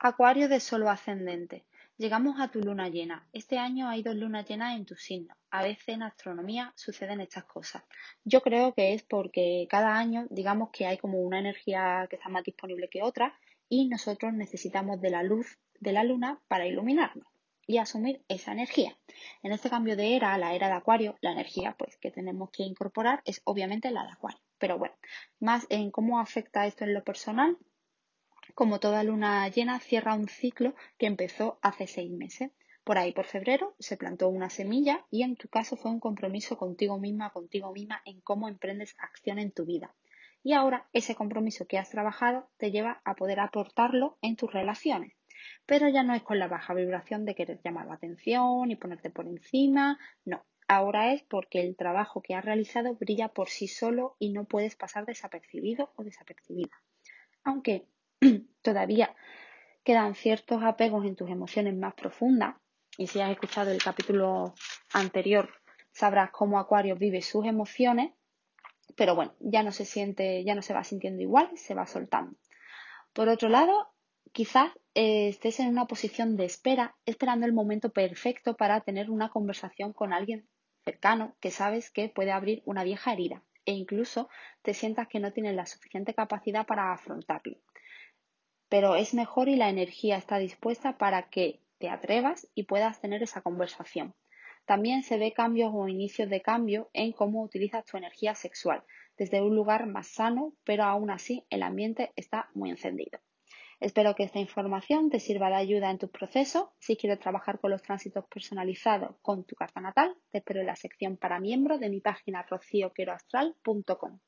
Acuario de solo ascendente. Llegamos a tu luna llena. Este año hay dos lunas llenas en tu signo. A veces en astronomía suceden estas cosas. Yo creo que es porque cada año, digamos que hay como una energía que está más disponible que otra y nosotros necesitamos de la luz de la luna para iluminarnos y asumir esa energía. En este cambio de era la era de Acuario, la energía pues que tenemos que incorporar es obviamente la de Acuario. Pero bueno, más en cómo afecta esto en lo personal, como toda luna llena, cierra un ciclo que empezó hace seis meses. Por ahí, por febrero, se plantó una semilla y en tu caso fue un compromiso contigo misma, contigo misma, en cómo emprendes acción en tu vida. Y ahora ese compromiso que has trabajado te lleva a poder aportarlo en tus relaciones. Pero ya no es con la baja vibración de querer llamar la atención y ponerte por encima, no. Ahora es porque el trabajo que has realizado brilla por sí solo y no puedes pasar desapercibido o desapercibida. Aunque todavía quedan ciertos apegos en tus emociones más profundas, y si has escuchado el capítulo anterior, sabrás cómo Acuario vive sus emociones, pero bueno, ya no se siente, ya no se va sintiendo igual, se va soltando. Por otro lado, quizás eh, estés en una posición de espera, esperando el momento perfecto para tener una conversación con alguien cercano que sabes que puede abrir una vieja herida. E incluso te sientas que no tienes la suficiente capacidad para afrontarlo pero es mejor y la energía está dispuesta para que te atrevas y puedas tener esa conversación. También se ve cambios o inicios de cambio en cómo utilizas tu energía sexual, desde un lugar más sano, pero aún así el ambiente está muy encendido. Espero que esta información te sirva de ayuda en tu proceso. Si quieres trabajar con los tránsitos personalizados con tu carta natal, te espero en la sección para miembros de mi página rocioqueroastral.com.